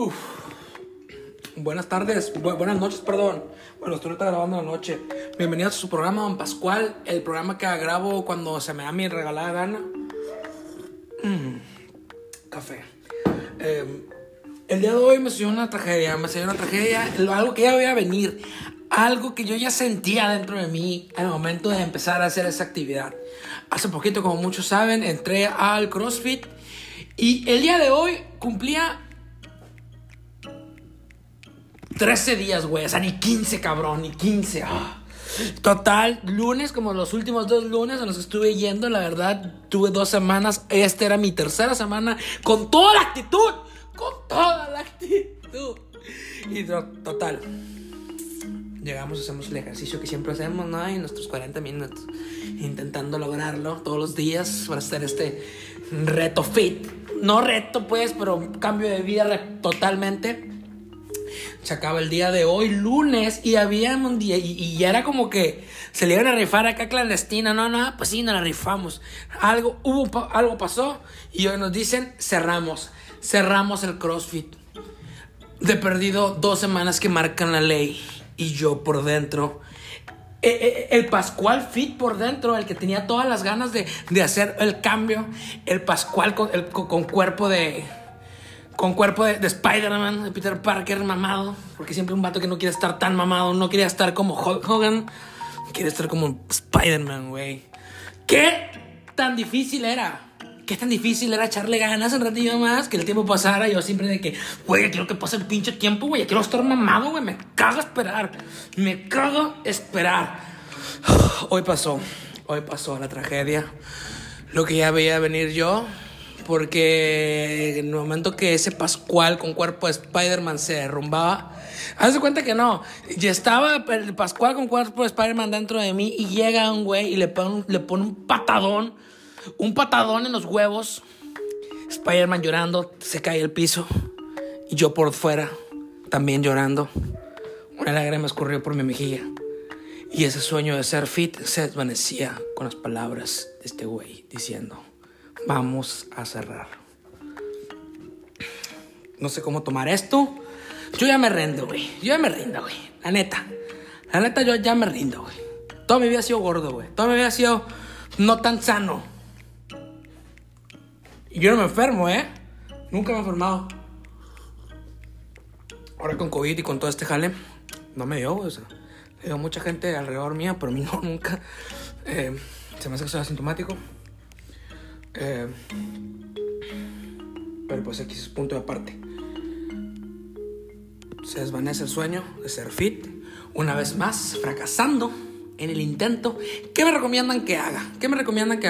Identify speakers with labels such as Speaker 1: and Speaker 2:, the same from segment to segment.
Speaker 1: Uf. Buenas tardes, bu- buenas noches, perdón. Bueno, estoy ahorita grabando la noche. Bienvenidos a su programa Don Pascual, el programa que grabo cuando se me da mi regalada gana. Mm, Café. Eh, el día de hoy me sucedió una tragedia, me sucedió una tragedia, algo que ya veía venir, algo que yo ya sentía dentro de mí al momento de empezar a hacer esa actividad. Hace poquito, como muchos saben, entré al CrossFit y el día de hoy cumplía 13 días, güey. O sea, ni 15, cabrón, ni 15. ah. Total, lunes, como los últimos dos lunes en los estuve yendo, la verdad, tuve dos semanas. Esta era mi tercera semana con toda la actitud. Con toda la actitud. Y to- total. Llegamos, hacemos el ejercicio que siempre hacemos, ¿no? En nuestros 40 minutos. Intentando lograrlo todos los días para hacer este reto fit. No reto, pues, pero cambio de vida totalmente se acaba el día de hoy, lunes, y había un día, y, y era como que se le iban a rifar acá clandestina, no, no, pues sí, nos la rifamos. Algo, hubo, algo pasó, y hoy nos dicen, cerramos, cerramos el CrossFit. De perdido dos semanas que marcan la ley, y yo por dentro. eh, eh, El Pascual Fit por dentro, el que tenía todas las ganas de, de hacer el cambio, el Pascual con, el- con cuerpo de, con cuerpo de, de Spider-Man, de Peter Parker mamado. Porque siempre un vato que no quiere estar tan mamado, no quiere estar como Hulk Hogan, quiere estar como Spider-Man, güey. ¿Qué tan difícil era? ¿Qué tan difícil era echarle ganas un ratillo más? Que el tiempo pasara. Yo siempre de que, güey, quiero que pase el pinche tiempo, güey. Quiero estar mamado, güey. Me cago esperar. Me cago esperar. Hoy pasó. Hoy pasó la tragedia. Lo que ya veía venir yo. Porque en el momento que ese Pascual con cuerpo de Spider-Man se derrumbaba, haz de cuenta que no. Ya estaba el Pascual con cuerpo de Spider-Man dentro de mí y llega un güey y le pone, un- le pone un patadón, un patadón en los huevos. Spider-Man llorando, se cae al piso y yo por fuera también llorando. Una lágrima escurrió por mi mejilla. Y ese sueño de ser fit se desvanecía con las palabras de este güey diciendo, vamos a cerrar. No sé cómo tomar esto. Yo ya me rindo, güey. Yo ya me rindo, güey. La neta. La neta, yo ya me rindo, güey. Toda mi vida ha sido gordo, güey. Toda mi vida ha sido no tan sano. Y yo no me enfermo, ¿eh? Nunca me he enfermado. Ahora con COVID y con todo este jale, no me dio, güey. O dio mucha gente alrededor mía, pero a mí no, nunca. Eh, se me hace que soy asintomático. Eh, pero pues aquí es punto de aparte. Se desvanece el sueño de ser fit. Una vez más, fracasando en el intento. ¿Qué me recomiendan que haga? ¿Qué me recomiendan que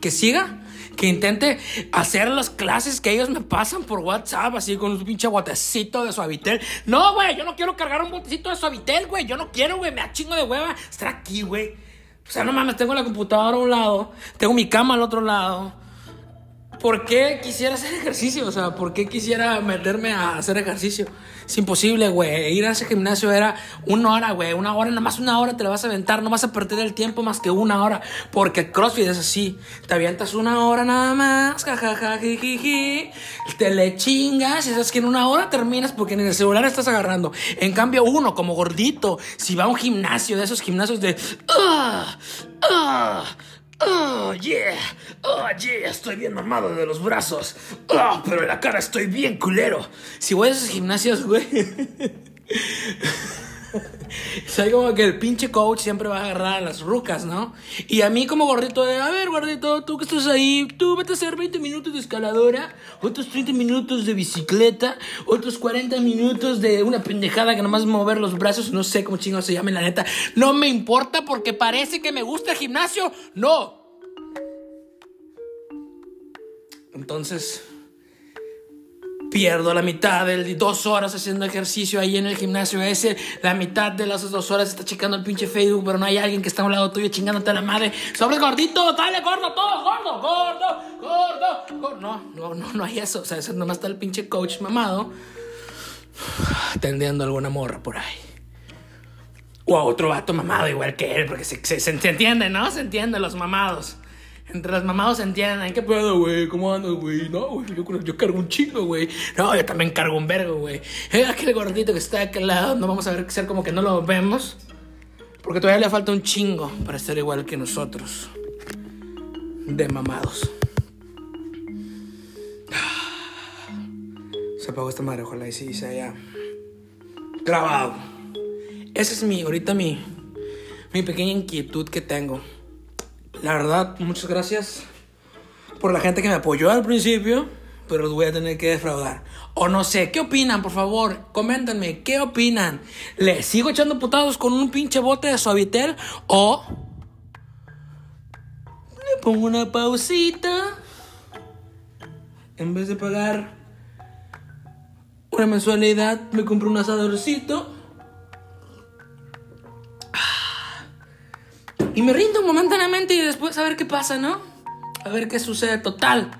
Speaker 1: que siga? Que intente hacer las clases que ellos me pasan por WhatsApp, así con un pinche botecito de suavitel. No, güey, yo no quiero cargar un botecito de suavitel, güey. Yo no quiero, güey. Me da chingo de hueva estar aquí, güey. O sea, no mames, tengo la computadora a un lado, tengo mi cama al otro lado. ¿Por qué quisiera hacer ejercicio? O sea, ¿por qué quisiera meterme a hacer ejercicio? Es imposible, güey. Ir a ese gimnasio era una hora, güey. Una hora, nada más una hora te la vas a aventar. No vas a perder el tiempo más que una hora. Porque CrossFit es así. Te avientas una hora nada más. Jajaja, jijiji. Te le chingas. Y sabes que en una hora terminas porque en el celular estás agarrando. En cambio, uno, como gordito, si va a un gimnasio de esos gimnasios de. ¡Ah! ¡Ah! Oh, yeah. Oh, yeah. Estoy bien mamado de los brazos. Oh, pero en la cara estoy bien culero. Si voy a esos gimnasios, güey. Soy como que el pinche coach siempre va a agarrar a las rucas, ¿no? Y a mí como gordito de, a ver, gordito, tú que estás ahí, tú vete a hacer 20 minutos de escaladora, otros 30 minutos de bicicleta, otros 40 minutos de una pendejada que nomás mover los brazos, no sé cómo chingados se llama, la neta. No me importa porque parece que me gusta el gimnasio. No. Entonces, pierdo la mitad de dos horas haciendo ejercicio ahí en el gimnasio ese. La mitad de las dos horas está checando el pinche Facebook, pero no hay alguien que está a un lado tuyo chingándote a la madre. Sobre gordito, dale gordo, todo gordo, gordo, gordo, gordo. No, no, no, no hay eso. O sea, eso nomás está el pinche coach mamado atendiendo a alguna morra por ahí. O a otro vato mamado igual que él, porque se, se, se entiende, ¿no? Se entiende los mamados. Entre los mamados se entienden. ¿Qué pedo, güey? ¿Cómo andas, güey? No, güey, yo, cargo un chingo, güey. No, yo también cargo un vergo, güey. Eh, aquel gordito que está de aquel lado, no vamos a ver ser como que no lo vemos. Porque todavía le falta un chingo para estar igual que nosotros. De mamados. Se apagó esta madre, ojalá y sí se haya grabado. Esa es mi, ahorita mi, mi pequeña inquietud que tengo. La verdad, muchas gracias por la gente que me apoyó al principio, pero los voy a tener que defraudar. O no sé, ¿qué opinan? Por favor, coméntenme, ¿qué opinan? ¿Le sigo echando putados con un pinche bote de suavitel? ¿O le pongo una pausita? En vez de pagar una mensualidad, me compro un asadorcito. Y me rindo momentáneamente y después a ver qué pasa, ¿no? A ver qué sucede. Total.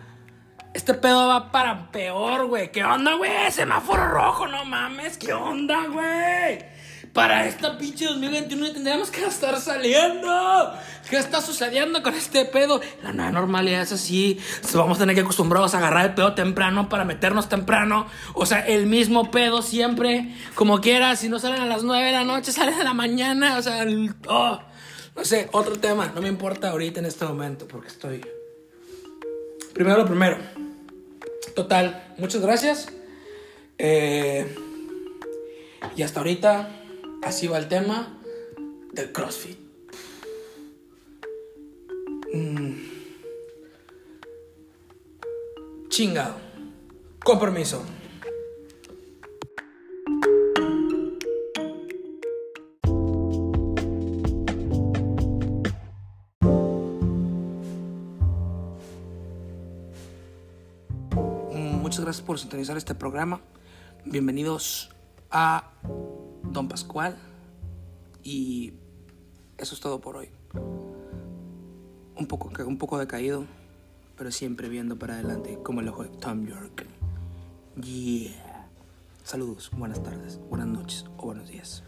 Speaker 1: Este pedo va para peor, güey. ¿Qué onda, güey? Semáforo rojo, no mames. ¿Qué onda, güey? Para esta pinche 2021 tendríamos que estar saliendo. ¿Qué está sucediendo con este pedo? La nueva normalidad es así. Vamos a tener que acostumbrarnos a agarrar el pedo temprano para meternos temprano. O sea, el mismo pedo siempre. Como quieras, si no salen a las 9 de la noche, salen a la mañana. O sea, el, oh. No sé, otro tema. No me importa ahorita en este momento porque estoy. Primero lo primero. Total, muchas gracias. Eh, y hasta ahorita, así va el tema del CrossFit. Mm. Chingado. Con permiso. Muchas gracias por sintonizar este programa. Bienvenidos a Don Pascual. Y eso es todo por hoy. Un poco, un poco decaído, pero siempre viendo para adelante como el ojo de Tom York. Yeah. Saludos, buenas tardes, buenas noches o buenos días.